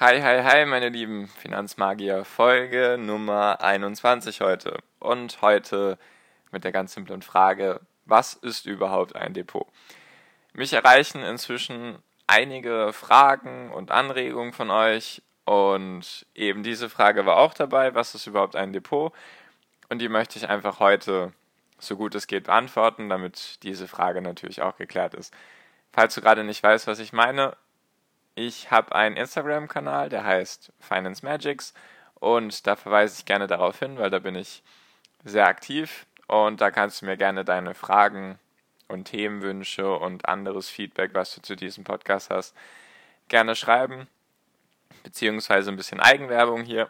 Hi, hi, hi, meine lieben Finanzmagier. Folge Nummer 21 heute. Und heute mit der ganz simplen Frage, was ist überhaupt ein Depot? Mich erreichen inzwischen einige Fragen und Anregungen von euch. Und eben diese Frage war auch dabei, was ist überhaupt ein Depot? Und die möchte ich einfach heute so gut es geht beantworten, damit diese Frage natürlich auch geklärt ist. Falls du gerade nicht weißt, was ich meine, ich habe einen Instagram-Kanal, der heißt Finance Magics und da verweise ich gerne darauf hin, weil da bin ich sehr aktiv und da kannst du mir gerne deine Fragen und Themenwünsche und anderes Feedback, was du zu diesem Podcast hast, gerne schreiben, beziehungsweise ein bisschen Eigenwerbung hier.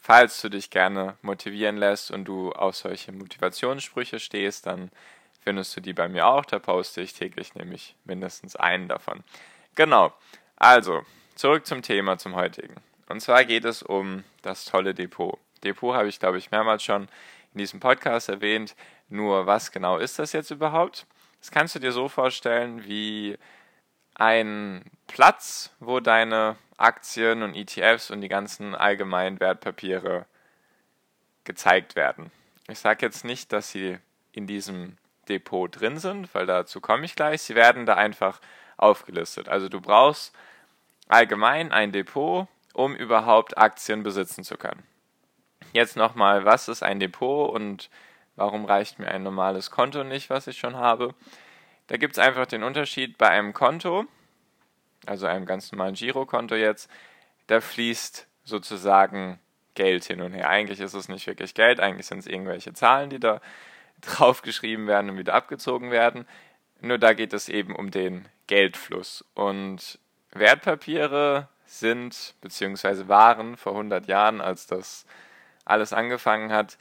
Falls du dich gerne motivieren lässt und du auf solche Motivationssprüche stehst, dann findest du die bei mir auch. Da poste ich täglich nämlich mindestens einen davon. Genau. Also, zurück zum Thema, zum heutigen. Und zwar geht es um das tolle Depot. Depot habe ich, glaube ich, mehrmals schon in diesem Podcast erwähnt. Nur, was genau ist das jetzt überhaupt? Das kannst du dir so vorstellen wie ein Platz, wo deine Aktien und ETFs und die ganzen allgemeinen Wertpapiere gezeigt werden. Ich sage jetzt nicht, dass sie in diesem Depot drin sind, weil dazu komme ich gleich. Sie werden da einfach aufgelistet. Also du brauchst allgemein ein Depot, um überhaupt Aktien besitzen zu können. Jetzt nochmal, was ist ein Depot und warum reicht mir ein normales Konto nicht, was ich schon habe? Da gibt es einfach den Unterschied bei einem Konto, also einem ganz normalen Girokonto jetzt, da fließt sozusagen Geld hin und her. Eigentlich ist es nicht wirklich Geld, eigentlich sind es irgendwelche Zahlen, die da draufgeschrieben werden und wieder abgezogen werden. Nur da geht es eben um den Geldfluss. Und Wertpapiere sind bzw. waren vor 100 Jahren, als das alles angefangen hat,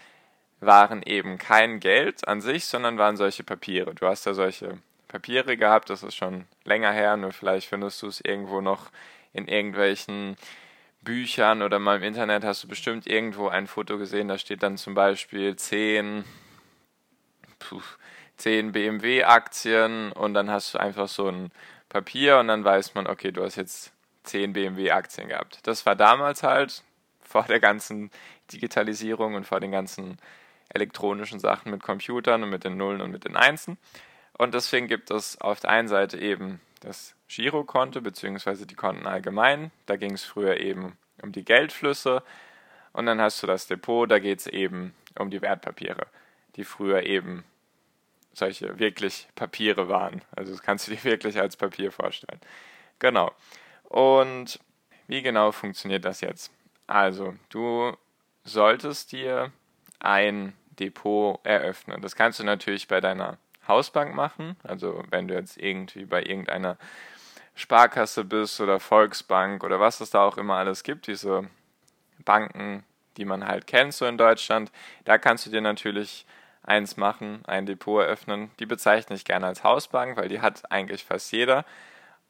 waren eben kein Geld an sich, sondern waren solche Papiere. Du hast ja solche Papiere gehabt, das ist schon länger her, nur vielleicht findest du es irgendwo noch in irgendwelchen Büchern oder mal im Internet hast du bestimmt irgendwo ein Foto gesehen, da steht dann zum Beispiel 10, 10 BMW-Aktien und dann hast du einfach so ein Papier und dann weiß man, okay, du hast jetzt 10 BMW-Aktien gehabt. Das war damals halt vor der ganzen Digitalisierung und vor den ganzen elektronischen Sachen mit Computern und mit den Nullen und mit den Einsen. Und deswegen gibt es auf der einen Seite eben das Girokonto bzw. die Konten allgemein. Da ging es früher eben um die Geldflüsse. Und dann hast du das Depot, da geht es eben um die Wertpapiere, die früher eben solche wirklich Papiere waren. Also das kannst du dir wirklich als Papier vorstellen. Genau. Und wie genau funktioniert das jetzt? Also, du solltest dir ein Depot eröffnen. Das kannst du natürlich bei deiner Hausbank machen. Also, wenn du jetzt irgendwie bei irgendeiner Sparkasse bist oder Volksbank oder was es da auch immer alles gibt, diese Banken, die man halt kennt so in Deutschland, da kannst du dir natürlich eins machen, ein Depot eröffnen. Die bezeichne ich gerne als Hausbank, weil die hat eigentlich fast jeder.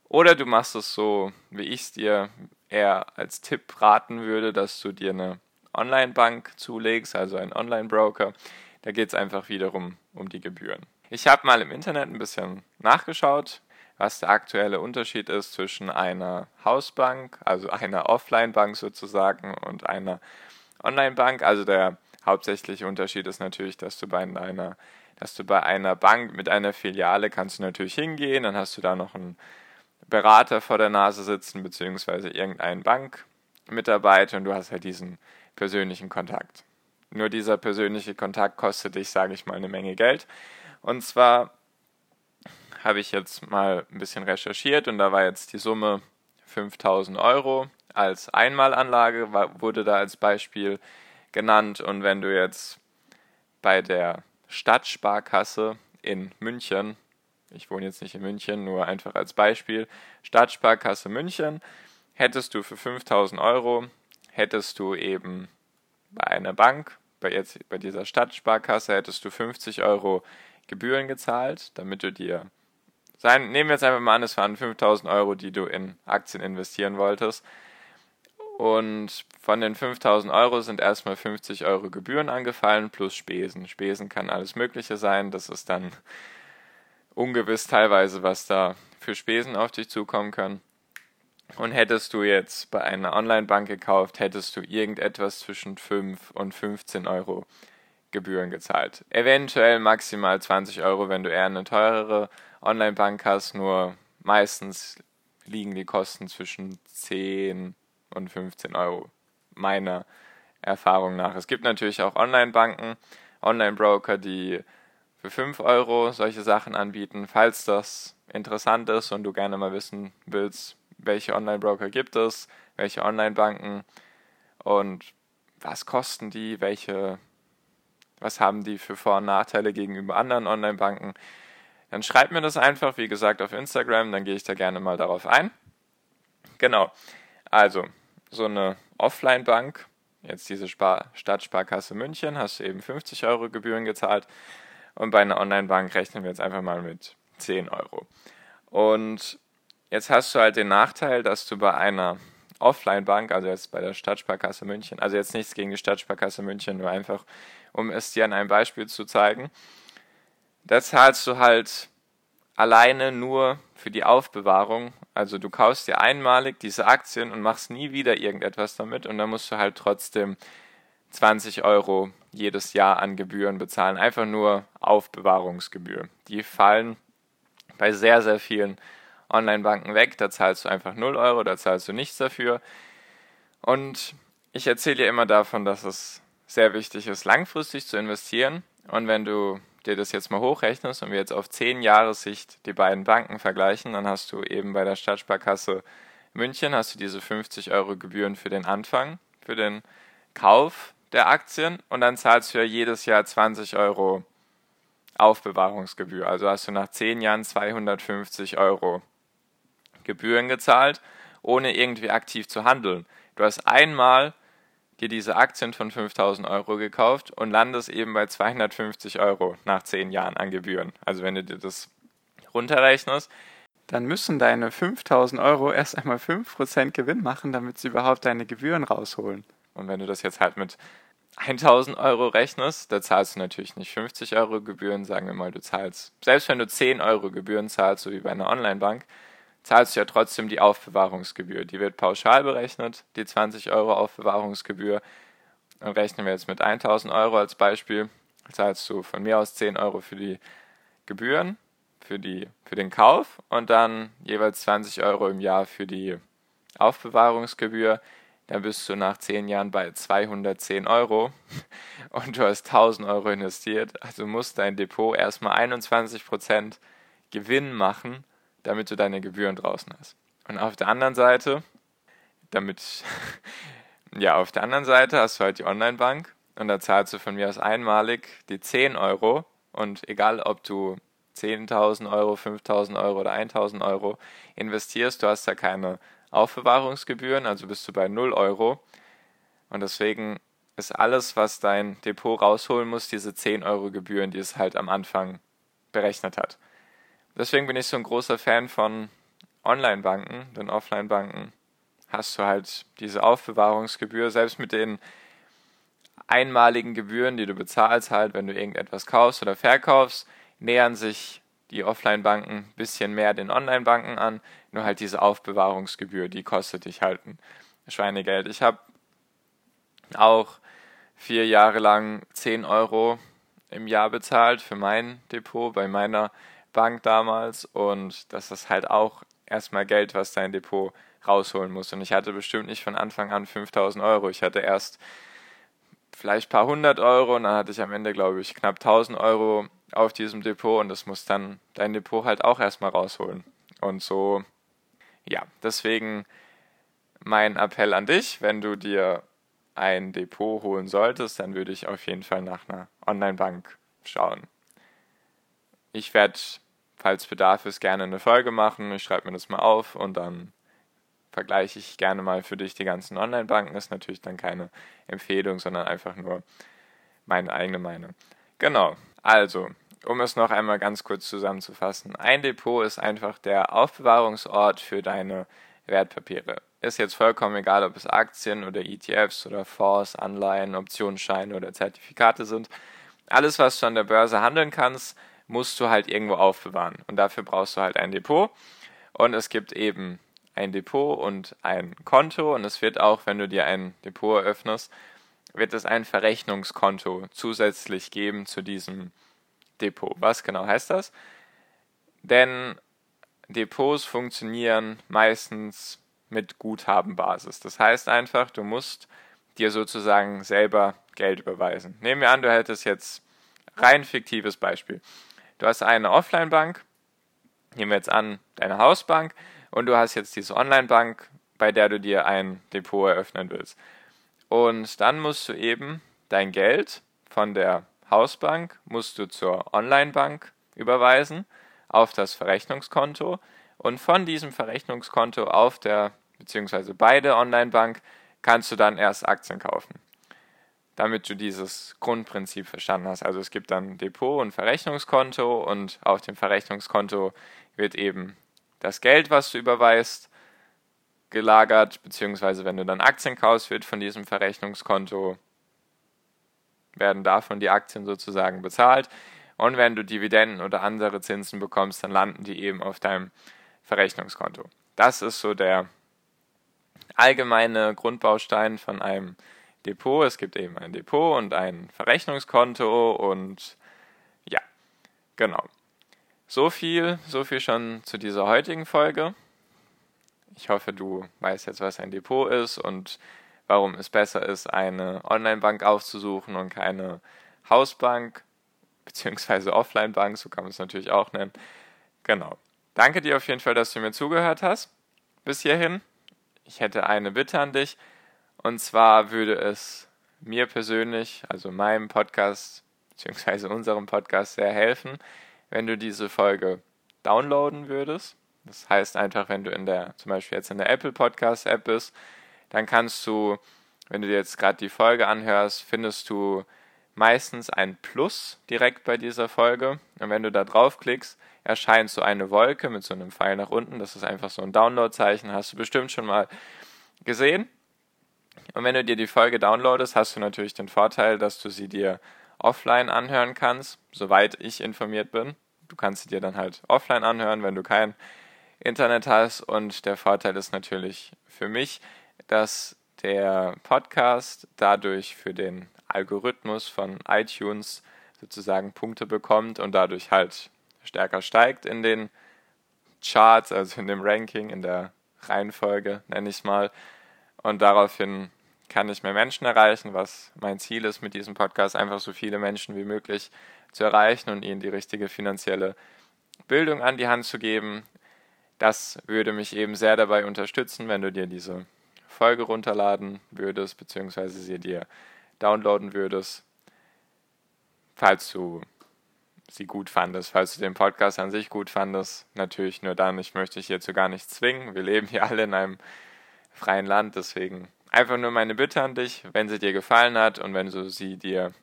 Oder du machst es so, wie ich es dir eher als Tipp raten würde, dass du dir eine Online-Bank zulegst, also einen Online-Broker. Da geht es einfach wiederum um die Gebühren. Ich habe mal im Internet ein bisschen nachgeschaut, was der aktuelle Unterschied ist zwischen einer Hausbank, also einer Offline-Bank sozusagen, und einer Online-Bank. Also der hauptsächliche Unterschied ist natürlich, dass du bei einer, dass du bei einer Bank mit einer Filiale kannst du natürlich hingehen, dann hast du da noch einen Berater vor der Nase sitzen, beziehungsweise irgendeinen Bankmitarbeiter und du hast halt diesen persönlichen Kontakt. Nur dieser persönliche Kontakt kostet dich, sage ich mal, eine Menge Geld. Und zwar habe ich jetzt mal ein bisschen recherchiert und da war jetzt die Summe 5000 Euro als Einmalanlage, wurde da als Beispiel genannt. Und wenn du jetzt bei der Stadtsparkasse in München, ich wohne jetzt nicht in München, nur einfach als Beispiel, Stadtsparkasse München, hättest du für 5000 Euro, hättest du eben bei einer Bank, bei, jetzt, bei dieser Stadtsparkasse, hättest du 50 Euro Gebühren gezahlt, damit du dir, sein, nehmen wir jetzt einfach mal an, es waren 5000 Euro, die du in Aktien investieren wolltest. Und von den 5000 Euro sind erstmal 50 Euro Gebühren angefallen plus Spesen. Spesen kann alles Mögliche sein. Das ist dann ungewiss teilweise, was da für Spesen auf dich zukommen können. Und hättest du jetzt bei einer Online-Bank gekauft, hättest du irgendetwas zwischen 5 und 15 Euro Gebühren gezahlt. Eventuell maximal 20 Euro, wenn du eher eine teurere Online-Bank hast, nur meistens liegen die Kosten zwischen 10 und 15 Euro, meiner Erfahrung nach. Es gibt natürlich auch Online-Banken, Online-Broker, die für 5 Euro solche Sachen anbieten. Falls das interessant ist und du gerne mal wissen willst, welche Online-Broker gibt es, welche Online-Banken und was kosten die, welche, was haben die für Vor- und Nachteile gegenüber anderen Online-Banken, dann schreib mir das einfach, wie gesagt, auf Instagram, dann gehe ich da gerne mal darauf ein. Genau, also so eine Offline-Bank, jetzt diese Spar Stadtsparkasse München, hast du eben 50 Euro Gebühren gezahlt und bei einer Online-Bank rechnen wir jetzt einfach mal mit 10 Euro. Und Jetzt hast du halt den Nachteil, dass du bei einer Offline-Bank, also jetzt bei der Stadtsparkasse München, also jetzt nichts gegen die Stadtsparkasse München, nur einfach, um es dir an einem Beispiel zu zeigen, da zahlst du halt alleine nur für die Aufbewahrung. Also du kaufst dir einmalig diese Aktien und machst nie wieder irgendetwas damit und dann musst du halt trotzdem 20 Euro jedes Jahr an Gebühren bezahlen. Einfach nur Aufbewahrungsgebühr. Die fallen bei sehr, sehr vielen Online-Banken weg, da zahlst du einfach 0 Euro, da zahlst du nichts dafür. Und ich erzähle dir immer davon, dass es sehr wichtig ist, langfristig zu investieren. Und wenn du dir das jetzt mal hochrechnest und wir jetzt auf 10 Jahre Sicht die beiden Banken vergleichen, dann hast du eben bei der Stadtsparkasse München hast du diese 50 Euro Gebühren für den Anfang, für den Kauf der Aktien und dann zahlst du ja jedes Jahr 20 Euro Aufbewahrungsgebühr. Also hast du nach 10 Jahren 250 Euro Gebühren gezahlt, ohne irgendwie aktiv zu handeln. Du hast einmal dir diese Aktien von 5000 Euro gekauft und landest eben bei 250 Euro nach 10 Jahren an Gebühren. Also wenn du dir das runterrechnest, dann müssen deine 5000 Euro erst einmal 5% Gewinn machen, damit sie überhaupt deine Gebühren rausholen. Und wenn du das jetzt halt mit 1000 Euro rechnest, da zahlst du natürlich nicht 50 Euro Gebühren, sagen wir mal, du zahlst, selbst wenn du 10 Euro Gebühren zahlst, so wie bei einer Online-Bank, zahlst du ja trotzdem die Aufbewahrungsgebühr. Die wird pauschal berechnet, die 20 Euro Aufbewahrungsgebühr. Und rechnen wir jetzt mit 1000 Euro als Beispiel, zahlst du von mir aus 10 Euro für die Gebühren, für, die, für den Kauf und dann jeweils 20 Euro im Jahr für die Aufbewahrungsgebühr. Dann bist du nach 10 Jahren bei 210 Euro und du hast 1000 Euro investiert. Also muss dein Depot erstmal 21% Gewinn machen, damit du deine Gebühren draußen hast. Und auf der anderen Seite, damit, ja, auf der anderen Seite hast du halt die Online-Bank und da zahlst du von mir aus einmalig die 10 Euro und egal ob du 10.000 Euro, 5.000 Euro oder 1.000 Euro investierst, du hast da keine Aufbewahrungsgebühren, also bist du bei 0 Euro. Und deswegen ist alles, was dein Depot rausholen muss, diese 10 Euro Gebühren, die es halt am Anfang berechnet hat. Deswegen bin ich so ein großer Fan von Online-Banken, denn Offline-Banken hast du halt diese Aufbewahrungsgebühr, selbst mit den einmaligen Gebühren, die du bezahlst, halt, wenn du irgendetwas kaufst oder verkaufst, nähern sich die Offline-Banken ein bisschen mehr den Online-Banken an. Nur halt diese Aufbewahrungsgebühr, die kostet dich halt ein Schweinegeld. Ich habe auch vier Jahre lang 10 Euro im Jahr bezahlt für mein Depot bei meiner Bank damals und das ist halt auch erstmal Geld, was dein Depot rausholen muss. Und ich hatte bestimmt nicht von Anfang an 5000 Euro. Ich hatte erst vielleicht ein paar hundert Euro und dann hatte ich am Ende, glaube ich, knapp 1000 Euro auf diesem Depot und das muss dann dein Depot halt auch erstmal rausholen. Und so, ja, deswegen mein Appell an dich, wenn du dir ein Depot holen solltest, dann würde ich auf jeden Fall nach einer Online-Bank schauen. Ich werde, falls Bedarf ist, gerne eine Folge machen. Ich schreibe mir das mal auf und dann vergleiche ich gerne mal für dich die ganzen Online-Banken. Ist natürlich dann keine Empfehlung, sondern einfach nur meine eigene Meinung. Genau. Also, um es noch einmal ganz kurz zusammenzufassen. Ein Depot ist einfach der Aufbewahrungsort für deine Wertpapiere. Ist jetzt vollkommen egal, ob es Aktien oder ETFs oder Fonds, Anleihen, Optionsscheine oder Zertifikate sind. Alles, was du an der Börse handeln kannst, musst du halt irgendwo aufbewahren. Und dafür brauchst du halt ein Depot. Und es gibt eben ein Depot und ein Konto. Und es wird auch, wenn du dir ein Depot eröffnest, wird es ein Verrechnungskonto zusätzlich geben zu diesem Depot. Was genau heißt das? Denn Depots funktionieren meistens mit Guthabenbasis. Das heißt einfach, du musst dir sozusagen selber Geld überweisen. Nehmen wir an, du hättest jetzt rein fiktives Beispiel. Du hast eine Offline-Bank, nehmen wir jetzt an, deine Hausbank, und du hast jetzt diese Online-Bank, bei der du dir ein Depot eröffnen willst. Und dann musst du eben dein Geld von der Hausbank musst du zur Online-Bank überweisen auf das Verrechnungskonto und von diesem Verrechnungskonto auf der beziehungsweise bei der Online-Bank kannst du dann erst Aktien kaufen. Damit du dieses Grundprinzip verstanden hast. Also es gibt dann Depot und Verrechnungskonto und auf dem Verrechnungskonto wird eben das Geld, was du überweist, gelagert, beziehungsweise wenn du dann Aktien kaufst, wird von diesem Verrechnungskonto werden davon die Aktien sozusagen bezahlt. Und wenn du Dividenden oder andere Zinsen bekommst, dann landen die eben auf deinem Verrechnungskonto. Das ist so der allgemeine Grundbaustein von einem Depot. Es gibt eben ein Depot und ein Verrechnungskonto und ja, genau. So viel, so viel schon zu dieser heutigen Folge. Ich hoffe, du weißt jetzt, was ein Depot ist und warum es besser ist, eine Online-Bank aufzusuchen und keine Hausbank beziehungsweise Offline-Bank, so kann man es natürlich auch nennen. Genau. Danke dir auf jeden Fall, dass du mir zugehört hast. Bis hierhin. Ich hätte eine Bitte an dich. Und zwar würde es mir persönlich, also meinem Podcast, beziehungsweise unserem Podcast sehr helfen, wenn du diese Folge downloaden würdest. Das heißt einfach, wenn du in der, zum Beispiel jetzt in der Apple Podcast App bist, dann kannst du, wenn du dir jetzt gerade die Folge anhörst, findest du meistens ein Plus direkt bei dieser Folge. Und wenn du da draufklickst, erscheint so eine Wolke mit so einem Pfeil nach unten. Das ist einfach so ein Download-Zeichen. Hast du bestimmt schon mal gesehen. Und wenn du dir die Folge downloadest, hast du natürlich den Vorteil, dass du sie dir offline anhören kannst, soweit ich informiert bin. Du kannst sie dir dann halt offline anhören, wenn du kein Internet hast. Und der Vorteil ist natürlich für mich, dass der Podcast dadurch für den Algorithmus von iTunes sozusagen Punkte bekommt und dadurch halt stärker steigt in den Charts, also in dem Ranking, in der Reihenfolge, nenne ich es mal. Und daraufhin kann ich mehr Menschen erreichen, was mein Ziel ist mit diesem Podcast, einfach so viele Menschen wie möglich zu erreichen und ihnen die richtige finanzielle Bildung an die Hand zu geben. Das würde mich eben sehr dabei unterstützen, wenn du dir diese Folge runterladen würdest, beziehungsweise sie dir downloaden würdest, falls du sie gut fandest, falls du den Podcast an sich gut fandest. Natürlich nur dann, ich möchte dich hierzu gar nicht zwingen. Wir leben hier alle in einem freien Land, deswegen einfach nur meine Bitte an dich, wenn sie dir gefallen hat und wenn du sie dir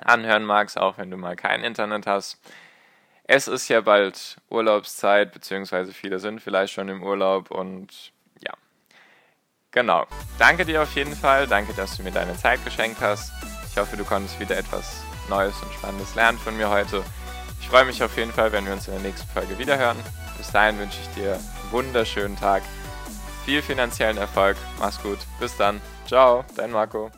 anhören magst, auch wenn du mal kein Internet hast. Es ist ja bald Urlaubszeit, beziehungsweise viele sind vielleicht schon im Urlaub und Genau. Danke dir auf jeden Fall. Danke, dass du mir deine Zeit geschenkt hast. Ich hoffe, du konntest wieder etwas Neues und Spannendes lernen von mir heute. Ich freue mich auf jeden Fall, wenn wir uns in der nächsten Folge wiederhören. Bis dahin wünsche ich dir einen wunderschönen Tag, viel finanziellen Erfolg. Mach's gut. Bis dann. Ciao, dein Marco.